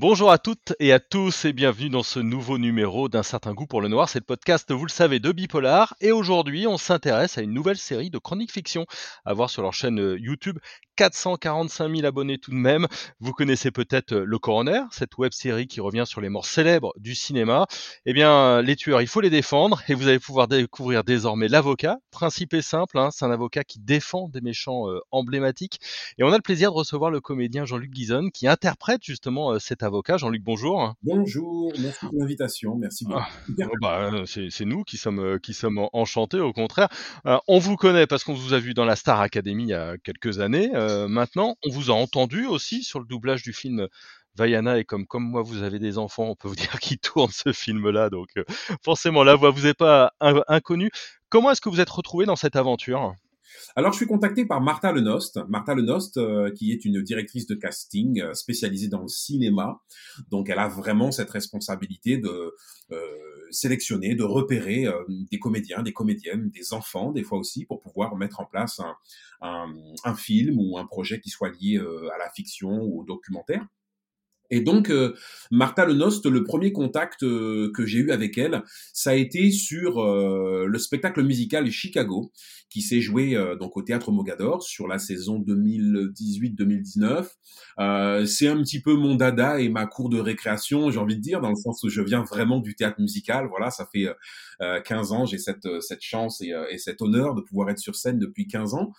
Bonjour à toutes et à tous et bienvenue dans ce nouveau numéro d'un certain goût pour le noir. C'est le podcast, vous le savez, de Bipolar. Et aujourd'hui, on s'intéresse à une nouvelle série de chroniques fiction à voir sur leur chaîne euh, YouTube 445 000 abonnés tout de même. Vous connaissez peut-être euh, Le Coroner, cette web série qui revient sur les morts célèbres du cinéma. Eh bien, les tueurs, il faut les défendre et vous allez pouvoir découvrir désormais l'avocat. Principe est simple, hein, c'est un avocat qui défend des méchants euh, emblématiques. Et on a le plaisir de recevoir le comédien Jean-Luc Guizon qui interprète justement euh, cet avocat. Jean-Luc, bonjour. Bonjour, merci pour l'invitation, merci beaucoup. Ah, bah, c'est nous qui sommes, qui sommes enchantés, au contraire. on vous connaît parce qu'on vous a vu dans la Star Academy il y a quelques années. Euh, maintenant, on vous a entendu aussi sur le doublage du film Vaiana et comme comme moi vous avez des enfants, on peut vous dire qu'ils tournent ce film-là, donc euh, forcément la voix vous est pas inconnue. Comment est-ce que vous êtes retrouvé dans cette aventure? Alors, je suis contacté par Martha Lenost. Martha Lenost, euh, qui est une directrice de casting spécialisée dans le cinéma. Donc, elle a vraiment cette responsabilité de sélectionner, de repérer des comédiens, des comédiennes, des enfants, des fois aussi, pour pouvoir mettre en place un, film ou un projet qui soit lié à la fiction ou au documentaire. Et donc, euh, Martha Lenost, le premier contact euh, que j'ai eu avec elle, ça a été sur euh, le spectacle musical Chicago, qui s'est joué donc au théâtre Mogador sur la saison 2018-2019. c'est un petit peu mon dada et ma cour de récréation, j'ai envie de dire, dans le sens où je viens vraiment du théâtre musical. Voilà, ça fait 15 ans, j'ai cette, cette chance et, et, cet honneur de pouvoir être sur scène depuis 15 ans.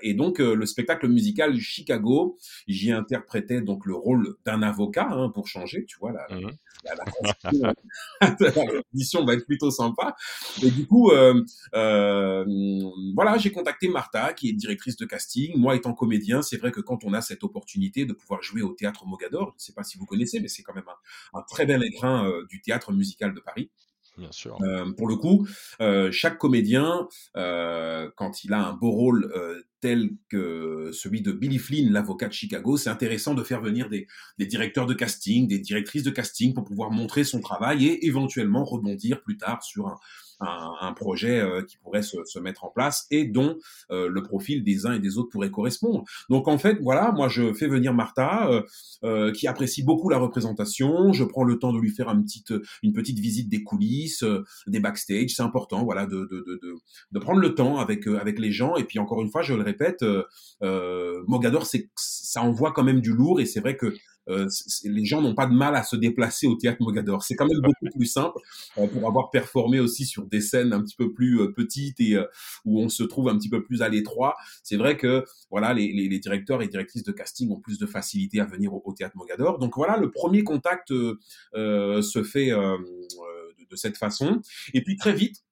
et donc, le spectacle musical Chicago, j'y interprétais donc le rôle d'un avocat hein, pour changer, tu vois, la, mmh la, va être plutôt sympa. Et du coup, euh, euh, voilà, j'ai contacté Martha, qui est directrice de casting. Moi, étant comédien, c'est vrai que quand on a cette opportunité de pouvoir jouer au théâtre Mogador, je ne sais pas si vous connaissez, mais c'est quand même un, très bel écrin euh, du théâtre musical de Paris. Bien sûr. Euh, pour le coup, euh, chaque comédien, euh, quand il a un beau rôle tel que celui de Billy Flynn, l'avocat de Chicago, c'est intéressant de faire venir des, directeurs de casting, des directrices de casting pour pouvoir montrer son travail et éventuellement rebondir plus tard sur un, projet euh, qui pourrait se, mettre en place et dont euh, le profil des uns et des autres pourrait correspondre. Donc en fait, voilà, moi je fais venir Martha, euh, qui apprécie beaucoup la représentation. Je prends le temps de lui faire une petite visite des coulisses, des backstage. C'est important, voilà, de, prendre le temps avec avec les gens. Et puis encore une fois, je le répète, Mogador, c'est ça envoie quand même du lourd et c'est vrai que euh, les gens n'ont pas de mal à se déplacer au théâtre Mogador. C'est quand même beaucoup plus simple euh, pour avoir performé aussi sur des scènes un petit peu plus euh, petites et où on se trouve un petit peu plus à l'étroit. C'est vrai que voilà, les, les, les, directeurs et directrices de casting ont plus de facilité à venir au, théâtre Mogador. Donc voilà, le premier contact se fait de, de cette façon. Et puis très vite,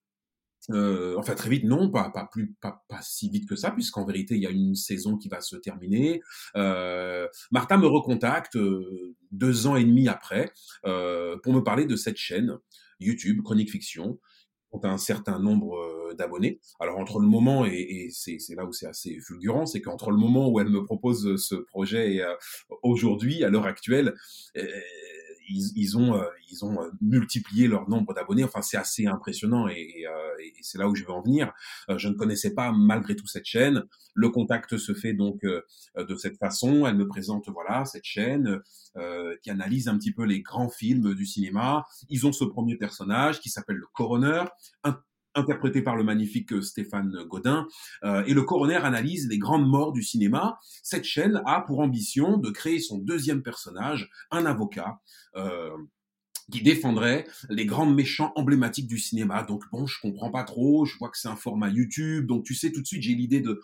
euh, enfin très vite, non, pas pas plus pas, pas si vite que ça, puisqu'en vérité il y a une saison qui va se terminer. Euh, Martha me recontacte euh, deux ans et demi après euh, pour me parler de cette chaîne YouTube Chronique Fiction, ont un certain nombre euh, d'abonnés. Alors entre le moment et, et c'est là où c'est assez fulgurant, c'est qu'entre le moment où elle me propose ce projet et aujourd'hui, à l'heure actuelle ils, ils, ont, euh, ils ont euh, multiplié leur nombre d'abonnés. Enfin, c'est assez impressionnant et, et, euh, et c'est là où je veux en venir. je ne connaissais pas malgré tout cette chaîne. Le contact se fait donc de cette façon. Elle me présente voilà cette chaîne qui analyse un petit peu les grands films du cinéma. Ils ont ce premier personnage qui s'appelle le coroner, interprété par le magnifique euh, Stéphane Godin. Euh, et le coroner analyse les grandes morts du cinéma. Cette chaîne a pour ambition de créer son deuxième personnage, un avocat. Euh, qui défendrait les grands méchants emblématiques du cinéma. Donc bon, je comprends pas trop, je vois que c'est un format YouTube, donc tu sais tout de suite j'ai l'idée de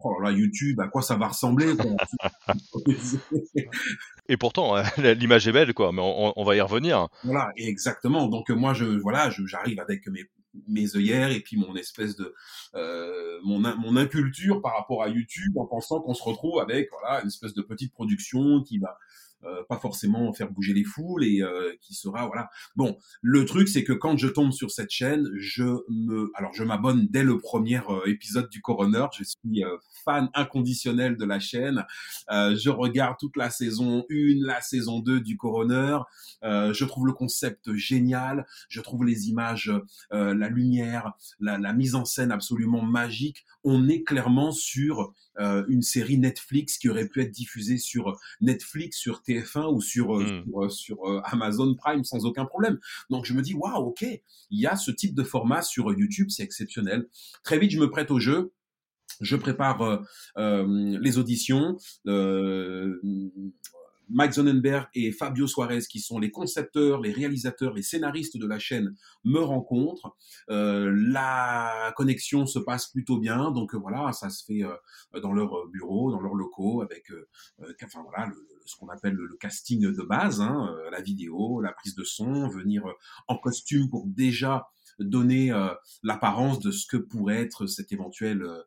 oh là là YouTube, à quoi ça va ressembler? Et pourtant, l'image est belle, quoi. Mais on, on, va y revenir. Voilà, exactement. Donc moi, je voilà, j'arrive avec mes mes œillères et puis mon espèce de euh, mon mon inculture par rapport à YouTube en pensant qu'on se retrouve avec voilà une espèce de petite production qui va pas forcément faire bouger les foules et euh, qui sera voilà. Bon, le truc c'est que quand je tombe sur cette chaîne, je me alors je m'abonne dès le premier euh, épisode du Coroner, je suis fan inconditionnel de la chaîne. je regarde toute la saison 1, la saison 2 du Coroner. je trouve le concept génial, je trouve les images, la lumière, la, mise en scène absolument magique. On est clairement sur une série Netflix qui aurait pu être diffusée sur Netflix, sur TV TF1 ou sur, mmh. sur, Amazon Prime sans aucun problème. Donc je me dis, waouh, ok, il y a ce type de format sur YouTube, c'est exceptionnel. Très vite, je me prête au jeu. Je prépare les auditions. Mike Zonenberg et Fabio Suarez, qui sont les concepteurs, les réalisateurs, les scénaristes de la chaîne, me rencontrent. Euh, la connexion se passe plutôt bien, donc euh, voilà, ça se fait euh, dans leur bureau, dans leurs locaux, avec, enfin voilà, ce qu'on appelle le, casting de base, hein, la vidéo, la prise de son, venir en costume pour déjà donner l'apparence de ce que pourrait être cet éventuel euh,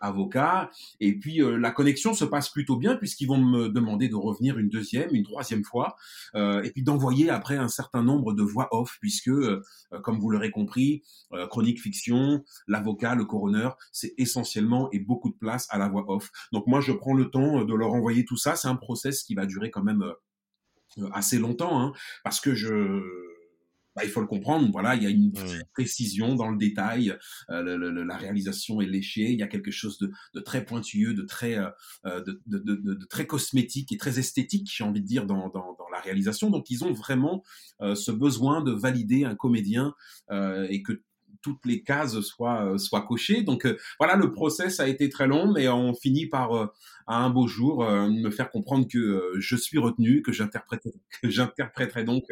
avocat. Et puis euh, la connexion se passe plutôt bien puisqu'ils vont me demander de revenir une deuxième, une troisième fois, euh, et puis d'envoyer après un certain nombre de voix off puisque, comme vous l'aurez compris, chronique fiction, l'avocat, le coroner, c'est essentiellement et beaucoup de place à la voix off. Donc moi je prends le temps de leur envoyer tout ça. C'est un process qui va durer quand même assez longtemps hein, parce que je bah, il faut le comprendre. Voilà, il y a une mmh. précision dans le détail. Euh, la réalisation est léchée. Il y a quelque chose de, de très pointilleux, de très, euh, euh de, de, de, très cosmétique et très esthétique, j'ai envie de dire, dans, dans, dans, la réalisation. Donc, ils ont vraiment euh, ce besoin de valider un comédien euh, et que toutes les cases soient, soient cochées. Donc voilà, le process a été très long, mais on finit par à un beau jour me faire comprendre que je suis retenu, que j'interpréterai donc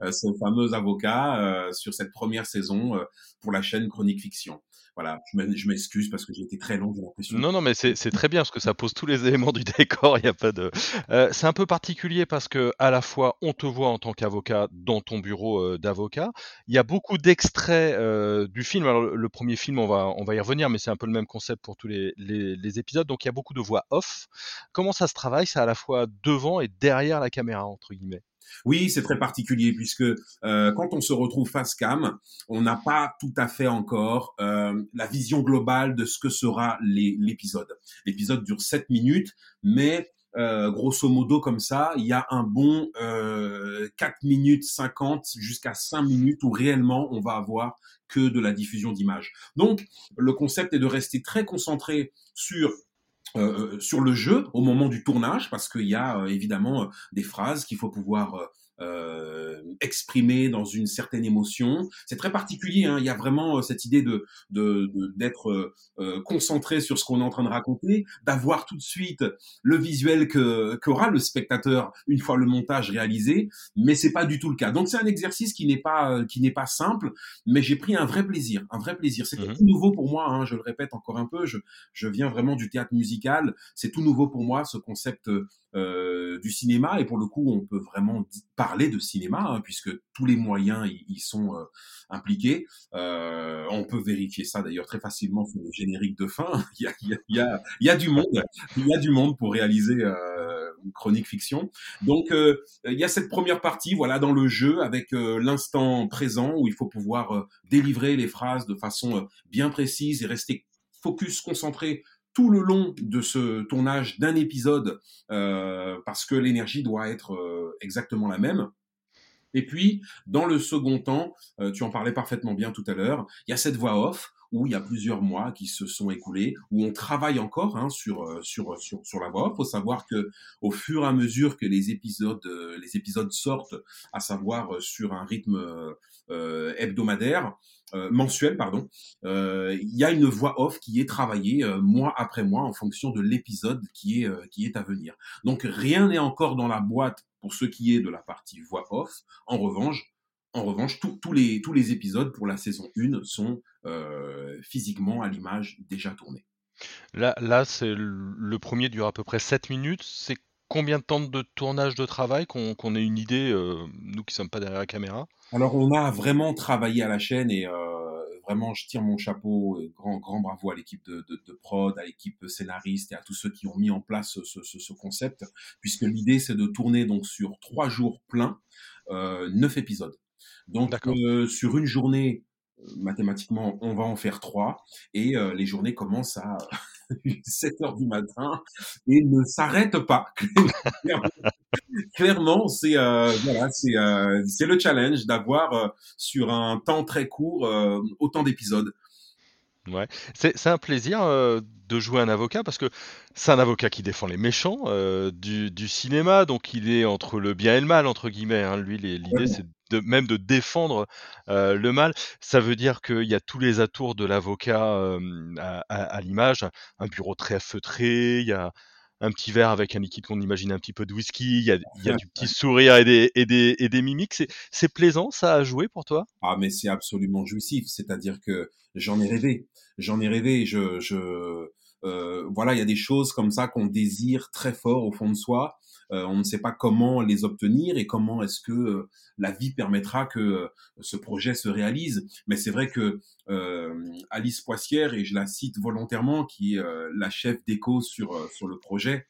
ce fameux avocat sur cette première saison pour la chaîne Chronique Fiction voilà, je m'excuse parce que j'ai été très long, j'ai l'impression. Non, non, mais c'est très bien parce que ça pose tous les éléments du décor. Il y a pas de. Euh, c'est un peu particulier parce que à la fois on te voit en tant qu'avocat dans ton bureau euh, d'avocat. Il y a beaucoup d'extraits euh, du film. Alors le, premier film, on va on va y revenir, mais c'est un peu le même concept pour tous les, les, les, épisodes. Donc il y a beaucoup de voix off. Comment ça se travaille? C'est à la fois devant et derrière la caméra entre guillemets? Oui, c'est très particulier puisque euh, quand on se retrouve face cam, on n'a pas tout à fait encore euh, la vision globale de ce que sera l'épisode. L'épisode dure 7 minutes, mais euh, grosso modo comme ça, il y a un bon euh, 4 minutes 50 jusqu'à 5 minutes où réellement on va avoir que de la diffusion d'images. Donc le concept est de rester très concentré sur sur le jeu au moment du tournage, parce qu'il y a euh, évidemment euh, des phrases qu'il faut pouvoir euh, exprimé dans une certaine émotion. C'est très particulier. Hein. Il y a vraiment euh, cette idée de d'être de, euh, concentré sur ce qu'on est en train de raconter, d'avoir tout de suite le visuel que qu'aura le spectateur une fois le montage réalisé. Mais c'est pas du tout le cas. Donc c'est un exercice qui n'est pas qui n'est pas simple, mais j'ai pris un vrai plaisir, un vrai plaisir. C'était mmh tout nouveau pour moi. Hein, je le répète encore un peu. Je je viens vraiment du théâtre musical. C'est tout nouveau pour moi ce concept euh, du cinéma et pour le coup on peut vraiment parler de cinéma hein, puisque tous les moyens y, sont euh, impliqués. Euh, on peut vérifier ça d'ailleurs très facilement sur le générique de fin. il, y a, y a, y a, y a du monde, il y a du monde pour réaliser une chronique fiction. Donc il y a cette première partie voilà dans le jeu avec l'instant présent où il faut pouvoir délivrer les phrases de façon bien précise et rester focus, concentré tout le long de ce tournage d'un épisode euh, parce que l'énergie doit être euh, exactement la même. Et puis, dans le second temps, euh, tu en parlais parfaitement bien tout à l'heure, il y a cette voix off où il y a plusieurs mois qui se sont écoulés, où on travaille encore hein, sur, euh, sur, sur, sur la voix off. Il faut savoir que au fur et à mesure que les épisodes, euh, les épisodes sortent, à savoir sur un rythme euh, hebdomadaire, euh, mensuel, pardon, euh, il y a une voix off qui est travaillée mois après mois en fonction de l'épisode qui est qui est à venir. Donc rien n'est encore dans la boîte pour ce qui est de la partie voix off. En revanche, en revanche, tous les tous les épisodes pour la saison 1 sont physiquement à l'image déjà tournés. Là, là c'est le premier dure à peu près 7 minutes. C'est combien de temps de tournage de travail qu'on ait une idée, nous qui sommes pas derrière la caméra? Alors on a vraiment travaillé à la chaîne et euh, vraiment je tire mon chapeau, euh, grand grand bravo à l'équipe de, de, de, prod, à l'équipe scénariste et à tous ceux qui ont mis en place ce, ce, ce concept, puisque l'idée c'est de tourner donc sur trois jours pleins, euh, neuf épisodes. Donc euh, sur une journée mathématiquement, on va en faire trois et euh, les journées commencent à 7 heures du matin et ne s'arrêtent pas. Clairement, c'est euh, voilà, c'est euh, c'est le challenge d'avoir sur un temps très court autant d'épisodes. Ouais, c'est un plaisir, de jouer un avocat parce que c'est un avocat qui défend les méchants, du du cinéma, donc il est entre le bien et le mal entre guillemets, hein. Lui, l'idée c'est de même de défendre, le mal. Ça veut dire qu'il y a tous les atours de l'avocat, à à à l'image, un bureau très feutré, il y a un petit verre avec un liquide qu'on imagine un petit peu de whisky, il y a il y a du petit sourire et des et des et des mimiques. C'est c'est plaisant ça à jouer pour toi? Ah, mais c'est absolument jouissif. C'est-à-dire que j'en ai rêvé. J'en ai rêvé. Je, je, euh, voilà, il y a des choses comme ça qu'on désire très fort au fond de soi. Euh, on ne sait pas comment les obtenir et comment est-ce que euh, la vie permettra que euh, ce projet se réalise. Mais c'est vrai que euh, Alice Poissière, et je la cite volontairement, qui est la chef d'éco sur, sur le projet,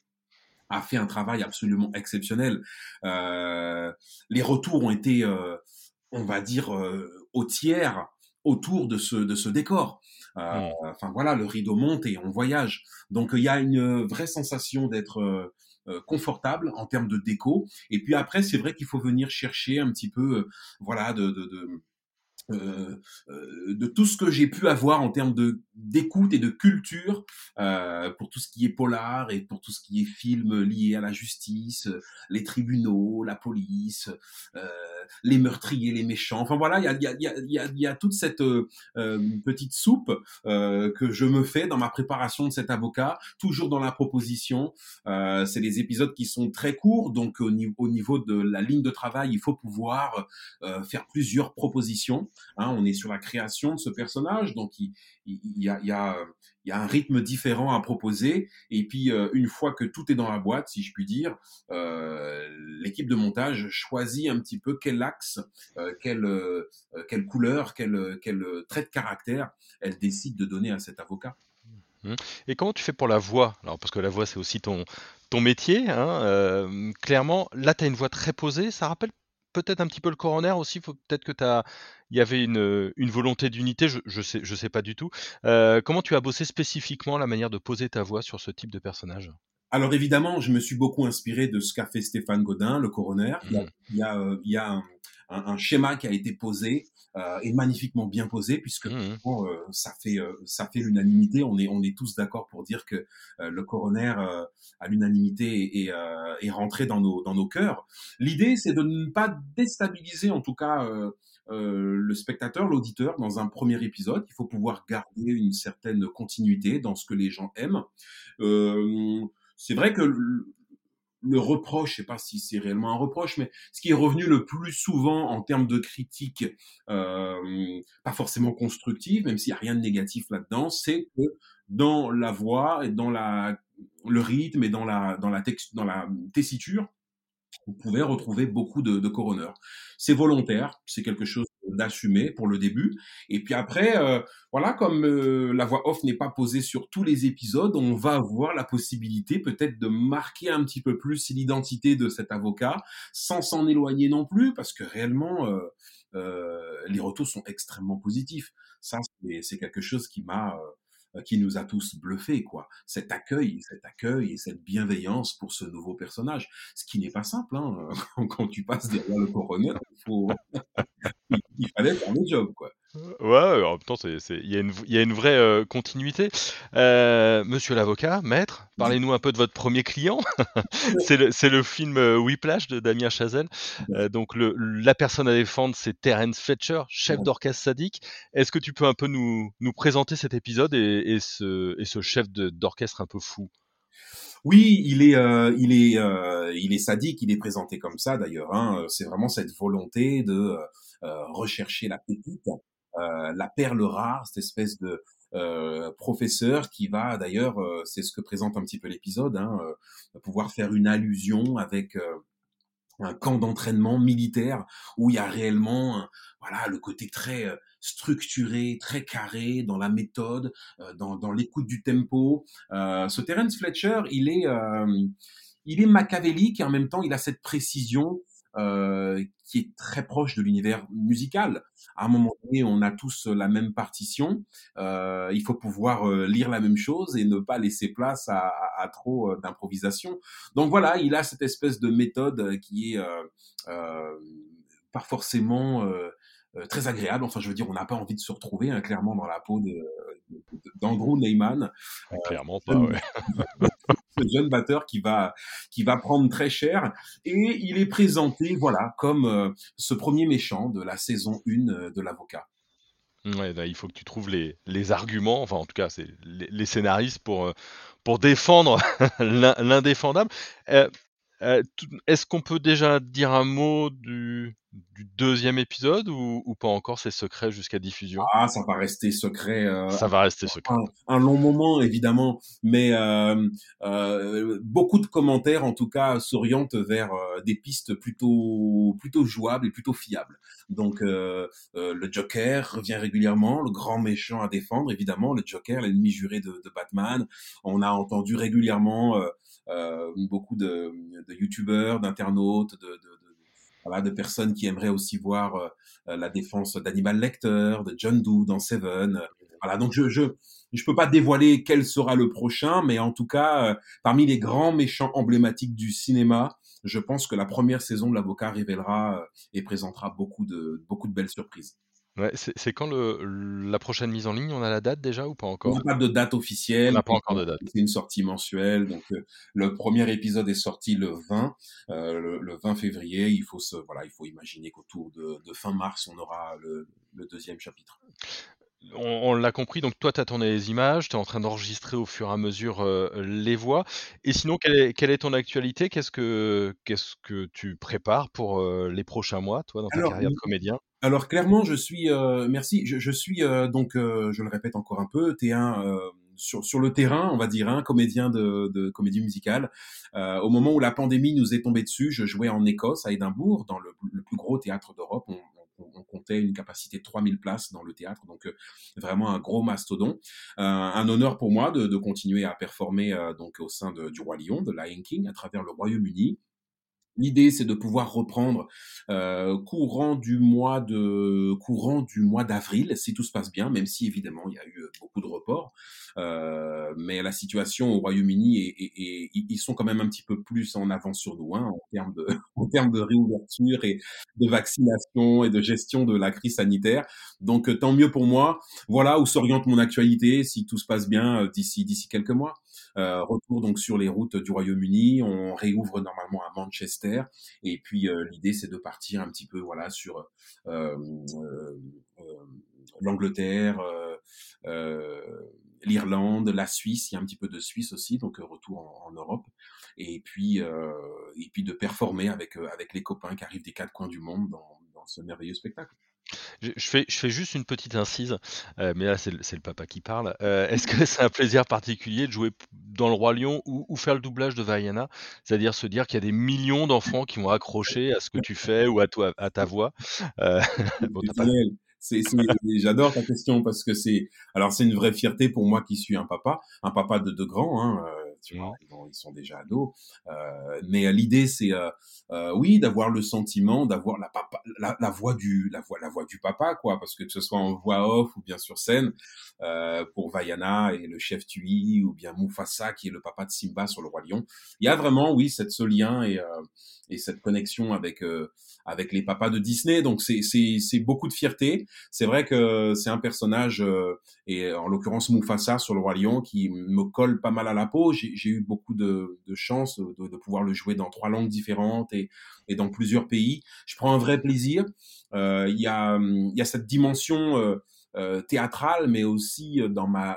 a fait un travail absolument exceptionnel. Les retours ont été, on va dire, au tiers autour de ce, de ce décor. Euh, Mmh. enfin voilà, le rideau monte et on voyage. Donc il y a une vraie sensation d'être euh, euh, confortable en termes de déco. Et puis après, c'est vrai qu'il faut venir chercher un petit peu, euh, voilà, de, de, de euh, euh, de tout ce que j'ai pu avoir en termes de d'écoute et de culture euh, pour tout ce qui est polar et pour tout ce qui est film lié à la justice, les tribunaux, la police, euh, les meurtriers, les méchants. Enfin voilà, il y a, y, a, y, a, y a toute cette euh, petite soupe que je me fais dans ma préparation de cet avocat, toujours dans la proposition. C'est des épisodes qui sont très courts, donc au, niveau, au niveau de la ligne de travail, il faut pouvoir faire plusieurs propositions. Hein, on est sur la création de ce personnage, donc il, y, a, un rythme différent à proposer. Et puis euh, une fois que tout est dans la boîte, si je puis dire, euh, l'équipe de montage choisit un petit peu quel axe, euh, quelle, couleur, quel, trait de caractère elle décide de donner à cet avocat. Mmh. Et comment tu fais pour la voix? Alors parce que la voix c'est aussi ton métier, hein, clairement. Là, tu as une voix très posée. Ça rappelle peut-être un petit peu le coroner aussi. Peut-être que tu as il y avait une, une volonté d'unité, je, je sais, je sais pas du tout. Euh, comment tu as bossé spécifiquement la manière de poser ta voix sur ce type de personnage? Alors évidemment, je me suis beaucoup inspiré de ce qu'a fait Stéphane Godin, le coroner. Il y a, Mmh. il y a, euh, il y a un, un, un schéma qui a été posé euh, et magnifiquement bien posé, puisque Mmh. bon, euh, ça fait euh, ça fait l'unanimité. On est on est tous d'accord pour dire que euh, le coroner euh, à l'unanimité est, euh, est rentré dans nos dans nos cœurs. L'idée, c'est de ne pas déstabiliser, en tout cas. Euh, euh, le spectateur, l'auditeur, dans un premier épisode, il faut pouvoir garder une certaine continuité dans ce que les gens aiment. Euh, c'est vrai que le, reproche, je sais pas si c'est réellement un reproche, mais ce qui est revenu le plus souvent en termes de critique, euh, pas forcément constructive, même s'il n'y a rien de négatif là-dedans, c'est que dans la voix et dans la, le rythme et dans la, dans la, texte, dans la tessiture, vous pouvez retrouver beaucoup de, de coroners. C'est volontaire, c'est quelque chose d'assumer pour le début. Et puis après, euh, voilà, comme euh, la voix off n'est pas posée sur tous les épisodes, on va avoir la possibilité peut-être de marquer un petit peu plus l'identité de cet avocat, sans s'en éloigner non plus, parce que réellement, euh, euh, les retours sont extrêmement positifs. Ça, c'est quelque chose qui m'a qui nous a tous bluffés, quoi. Cet accueil, cet accueil et cette bienveillance pour ce nouveau personnage, ce qui n'est pas simple, hein. Quand tu passes derrière le coroner, il faut, il fallait faire le job, quoi. Ouais, en même temps, il y a une, il y a une vraie euh, continuité. Euh, monsieur l'avocat, maître, parlez-nous un peu de votre premier client. c'est, le, le film Whiplash de Damien Chazelle. Euh, donc, le, la personne à défendre, c'est Terence Fletcher, chef d'orchestre sadique. Est-ce que tu peux un peu nous, nous présenter cet épisode et, et, ce, et ce chef d'orchestre un peu fou? Oui, il est, euh, il est, euh, il est sadique. Il est présenté comme ça d'ailleurs. Hein. C'est vraiment cette volonté de euh, rechercher la pépite, euh, la perle rare, cette espèce de euh, professeur qui va d'ailleurs, c'est ce que présente un petit peu l'épisode, hein, pouvoir faire une allusion avec un camp d'entraînement militaire où il y a réellement voilà le côté très structuré, très carré dans la méthode, dans, dans l'écoute du tempo. Euh, ce Terence Fletcher, il est euh, il est machiavélique et en même temps il a cette précision euh, qui est très proche de l'univers musical. À un moment donné, on a tous la même partition. Euh, il faut pouvoir euh, lire la même chose et ne pas laisser place à, à, à trop euh, d'improvisation. Donc voilà, il a cette espèce de méthode qui est euh, pas forcément très agréable. Enfin, je veux dire, on n'a pas envie de se retrouver hein, clairement dans la peau d'Andrew Neyman. clairement pas, ouais. jeune batteur qui va qui va prendre très cher et il est présenté voilà comme ce premier méchant de la saison 1 de l'avocat. Bah, il faut que tu trouves les, les arguments, enfin en tout cas c'est les, scénaristes pour, pour défendre l'indéfendable. Euh, euh, est-ce qu'on peut déjà dire un mot du, du deuxième épisode ou, ou, pas encore C'est secret jusqu'à diffusion? Ah, ça va rester secret. Euh, ça va rester secret. Un, long moment, évidemment, mais euh, euh, beaucoup de commentaires, en tout cas, s'orientent vers des pistes plutôt plutôt jouables et plutôt fiables. Donc, le Joker revient régulièrement, le grand méchant à défendre, évidemment, le Joker, l'ennemi juré de, de, Batman. On a entendu régulièrement beaucoup de, de youtubeurs, d'internautes, de, de voilà, de personnes qui aimeraient aussi voir euh, la défense d'Animal Lecter, de John Doe dans Seven. Voilà, donc je je je peux pas dévoiler quel sera le prochain, mais en tout cas, euh, parmi les grands méchants emblématiques du cinéma, je pense que la première saison de l'avocat révélera euh, et présentera beaucoup de beaucoup de belles surprises. Ouais, c'est quand le, la prochaine mise en ligne On a la date déjà ou pas encore? On n'a pas de date officielle. On n'a pas encore de date. C'est une sortie mensuelle. Donc euh, le premier épisode est sorti le 20, euh, le, 20 février. Il faut se, voilà, il faut imaginer qu'autour de, de, fin mars, on aura le, le deuxième chapitre. On, l'a compris, donc toi, tu as tourné les images, tu es en train d'enregistrer au fur et à mesure euh, les voix. Et sinon, quelle est, quelle est ton actualité? Qu'est-ce que tu prépares pour les prochains mois, toi, dans ta carrière de comédien? Alors clairement, je suis, euh, merci, je, suis euh, donc, euh, je le répète encore un peu, t'es un sur, sur le terrain, on va dire, un comédien de, de comédie musicale. au moment où la pandémie nous est tombée dessus, je jouais en Écosse, à Édimbourg, dans le, plus gros théâtre d'Europe. On, comptait une capacité de 3000 places dans le théâtre, donc vraiment un gros mastodon. un honneur pour moi de, de continuer à performer donc au sein du roi Lion, de Lion King, à travers le Royaume-Uni. L'idée, c'est de pouvoir reprendre euh, courant du mois de courant du mois d'avril, si tout se passe bien, même si évidemment il y a eu beaucoup de reports. Euh, mais la situation au Royaume-Uni et, ils sont quand même un petit peu plus en avance sur nous hein, en termes de en termes de réouverture et de vaccination et de gestion de la crise sanitaire. Donc euh, tant mieux pour moi. Voilà où s'oriente mon actualité si tout se passe bien d'ici d'ici quelques mois. Euh, retour donc sur les routes du Royaume-Uni. On réouvre normalement à Manchester. Et puis euh, l'idée c'est de partir un petit peu voilà sur euh, l'Angleterre, l'Irlande, la Suisse. Il y a un petit peu de Suisse aussi, donc retour en, Europe. Et puis et puis de performer avec avec les copains qui arrivent des quatre coins du monde dans ce merveilleux spectacle. Je, fais, je fais juste une petite incise, euh, mais là c'est le, le, papa qui parle. Euh, est-ce que c'est un plaisir particulier de jouer dans le Roi Lion ou, ou faire le doublage de Vaiana? C'est-à-dire se dire qu'il y a des millions d'enfants qui vont accrocher à ce que tu fais ou à, toi, à ta voix. Euh, bon, J'adore ta question parce que c'est alors c'est une vraie fierté pour moi qui suis un papa, un papa de deux grands. Hein, tu vois, ils, sont déjà ados. Euh, mais euh, l'idée, c'est euh, euh, oui d'avoir le sentiment d'avoir la, papa, la, la, voix du la voix la voix du papa, quoi, parce que que ce soit en voix off ou bien sur scène, euh, pour Vaiana et le chef Tui ou bien Mufasa qui est le papa de Simba sur le roi lion, il y a vraiment oui cette ce lien et et cette connexion avec avec les papas de Disney. Donc c'est c'est c'est beaucoup de fierté. C'est vrai que c'est un personnage et en l'occurrence Mufasa sur le roi lion qui me colle pas mal à la peau. J'ai j'ai eu beaucoup de, chance de, pouvoir le jouer dans trois langues différentes et, dans plusieurs pays. Je prends un vrai plaisir. Euh, il y, a, cette dimension euh, euh, théâtrale, mais aussi dans ma,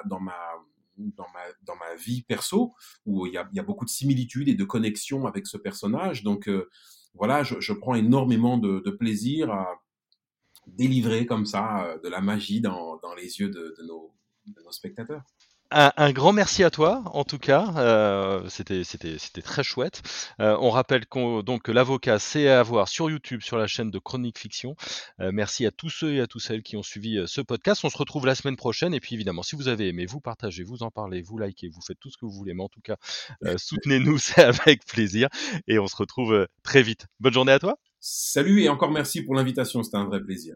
vie perso, où il y a, beaucoup de similitudes et de connexions avec ce personnage. Donc voilà, je, prends énormément de, plaisir à délivrer comme ça de la magie dans, les yeux de nos spectateurs. Un, grand merci à toi, en tout cas. Euh, c'était, très chouette. Euh, on rappelle donc que l'avocat, c'est à voir sur YouTube, sur la chaîne de Chronique Fiction. Euh, merci à tous ceux et à toutes celles qui ont suivi ce podcast. On se retrouve la semaine prochaine. Et puis, évidemment, si vous avez aimé, vous partagez, vous en parlez, vous likez, vous faites tout ce que vous voulez. Mais en tout cas, soutenez-nous, c'est avec plaisir. Et on se retrouve très vite. Bonne journée à toi. Salut et encore merci pour l'invitation. C'était un vrai plaisir.